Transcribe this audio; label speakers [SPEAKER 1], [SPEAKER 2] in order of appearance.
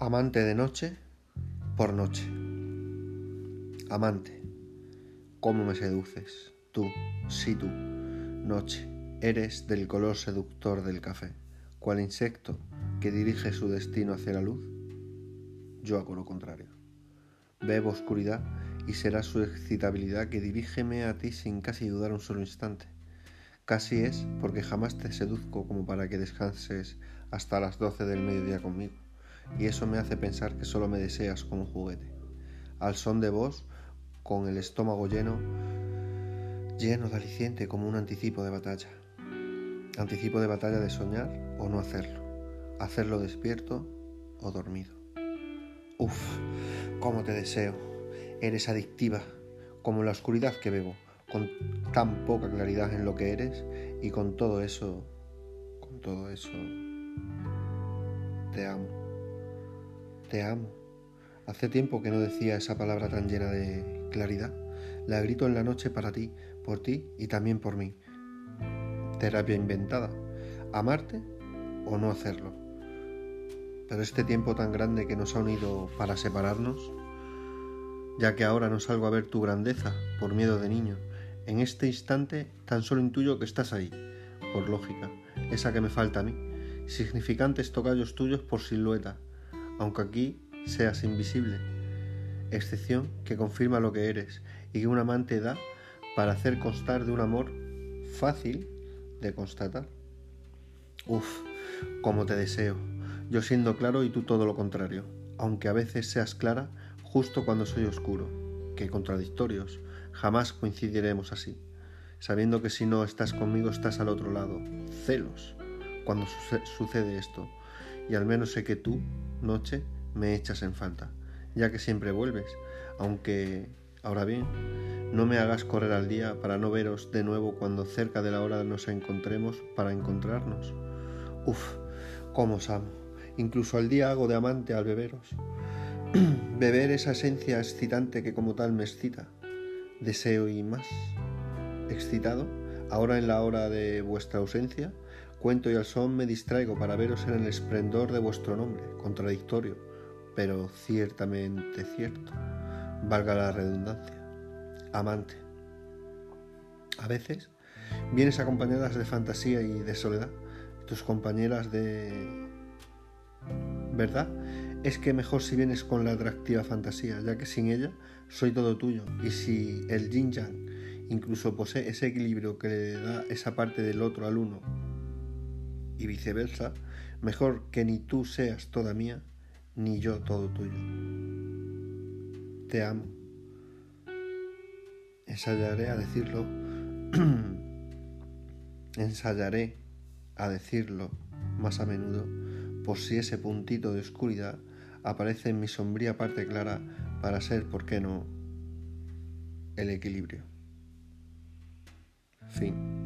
[SPEAKER 1] Amante de noche por noche. Amante, cómo me seduces, tú, sí tú, noche, eres del color seductor del café, cual insecto que dirige su destino hacia la luz. Yo hago lo contrario. Bebo oscuridad y será su excitabilidad que dirígeme a ti sin casi dudar un solo instante. Casi es porque jamás te seduzco como para que descanses hasta las doce del mediodía conmigo y eso me hace pensar que solo me deseas como juguete. Al son de voz, con el estómago lleno, lleno de aliciente como un anticipo de batalla. Anticipo de batalla de soñar o no hacerlo, hacerlo despierto o dormido. Uf, cómo te deseo. Eres adictiva, como la oscuridad que bebo, con tan poca claridad en lo que eres y con todo eso, con todo eso, te amo. Te amo. Hace tiempo que no decía esa palabra tan llena de claridad. La grito en la noche para ti, por ti y también por mí. Terapia inventada. Amarte o no hacerlo. Pero este tiempo tan grande que nos ha unido para separarnos, ya que ahora no salgo a ver tu grandeza por miedo de niño, en este instante tan solo intuyo que estás ahí, por lógica, esa que me falta a mí, significantes tocallos tuyos por silueta, aunque aquí seas invisible, excepción que confirma lo que eres y que un amante da para hacer constar de un amor fácil de constatar. Uf, como te deseo, yo siendo claro y tú todo lo contrario, aunque a veces seas clara justo cuando soy oscuro, que contradictorios, jamás coincidiremos así, sabiendo que si no estás conmigo estás al otro lado, celos, cuando sucede esto, y al menos sé que tú noche me echas en falta, ya que siempre vuelves, aunque, ahora bien, no me hagas correr al día para no veros de nuevo cuando cerca de la hora nos encontremos para encontrarnos. Uf, cómo os amo. Incluso al día hago de amante al beberos. Beber esa esencia excitante que como tal me excita. Deseo y más. Excitado, ahora en la hora de vuestra ausencia, Cuento y al son me distraigo para veros en el esplendor de vuestro nombre, contradictorio, pero ciertamente cierto, valga la redundancia. Amante. A veces vienes acompañadas de fantasía y de soledad, tus compañeras de... ¿Verdad? Es que mejor si vienes con la atractiva fantasía, ya que sin ella soy todo tuyo, y si el yin yang incluso posee ese equilibrio que le da esa parte del otro al uno, y viceversa, mejor que ni tú seas toda mía, ni yo todo tuyo. Te amo. Ensayaré a decirlo. ensayaré a decirlo más a menudo, por si ese puntito de oscuridad aparece en mi sombría parte clara para ser, ¿por qué no?, el equilibrio. Fin.